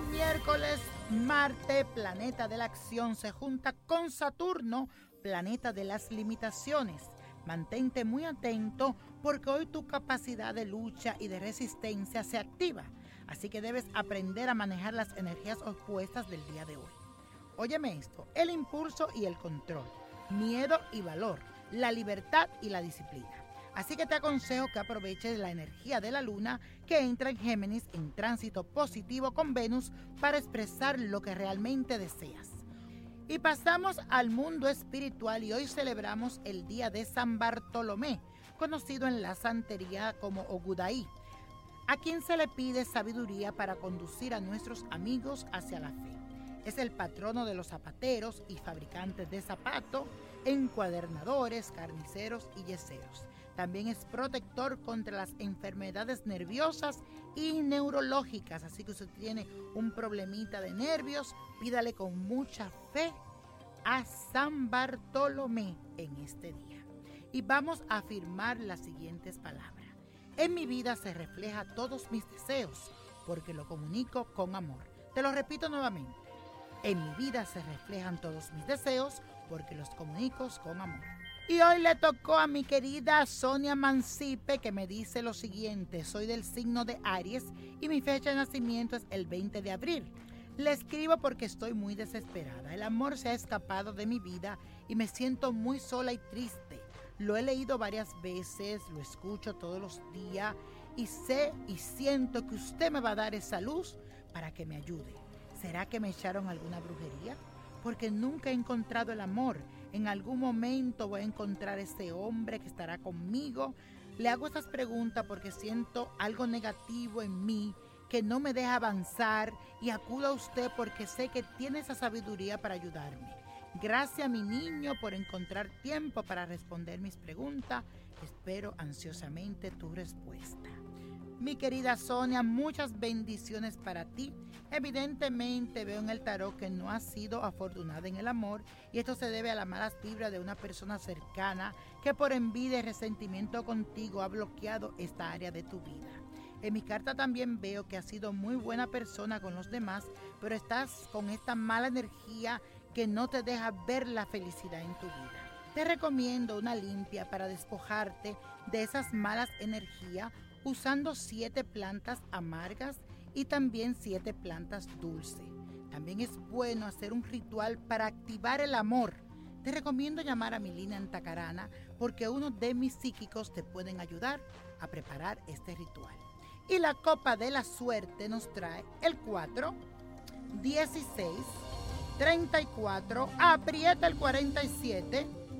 miércoles, Marte, planeta de la acción, se junta con Saturno, planeta de las limitaciones. Mantente muy atento porque hoy tu capacidad de lucha y de resistencia se activa. Así que debes aprender a manejar las energías opuestas del día de hoy. Óyeme esto, el impulso y el control, miedo y valor, la libertad y la disciplina. Así que te aconsejo que aproveches la energía de la luna que entra en Géminis en tránsito positivo con Venus para expresar lo que realmente deseas. Y pasamos al mundo espiritual y hoy celebramos el día de San Bartolomé, conocido en la santería como Ogudaí, a quien se le pide sabiduría para conducir a nuestros amigos hacia la fe. Es el patrono de los zapateros y fabricantes de zapatos, encuadernadores, carniceros y yeseros. También es protector contra las enfermedades nerviosas y neurológicas. Así que si usted tiene un problemita de nervios, pídale con mucha fe a San Bartolomé en este día. Y vamos a afirmar las siguientes palabras. En mi vida se refleja todos mis deseos porque lo comunico con amor. Te lo repito nuevamente. En mi vida se reflejan todos mis deseos porque los comunico con amor. Y hoy le tocó a mi querida Sonia Mancipe que me dice lo siguiente, soy del signo de Aries y mi fecha de nacimiento es el 20 de abril. Le escribo porque estoy muy desesperada. El amor se ha escapado de mi vida y me siento muy sola y triste. Lo he leído varias veces, lo escucho todos los días y sé y siento que usted me va a dar esa luz para que me ayude. ¿Será que me echaron alguna brujería? Porque nunca he encontrado el amor en algún momento voy a encontrar ese hombre que estará conmigo. Le hago estas preguntas porque siento algo negativo en mí que no me deja avanzar y acudo a usted porque sé que tiene esa sabiduría para ayudarme. Gracias mi niño por encontrar tiempo para responder mis preguntas. Espero ansiosamente tu respuesta. Mi querida Sonia, muchas bendiciones para ti. Evidentemente veo en el tarot que no has sido afortunada en el amor y esto se debe a la malas vibras de una persona cercana que por envidia y resentimiento contigo ha bloqueado esta área de tu vida. En mi carta también veo que has sido muy buena persona con los demás, pero estás con esta mala energía que no te deja ver la felicidad en tu vida. Te recomiendo una limpia para despojarte de esas malas energías usando siete plantas amargas y también siete plantas dulces. También es bueno hacer un ritual para activar el amor. Te recomiendo llamar a mi línea Antacarana porque uno de mis psíquicos te pueden ayudar a preparar este ritual. Y la copa de la suerte nos trae el 4, 16, 34, aprieta el 47,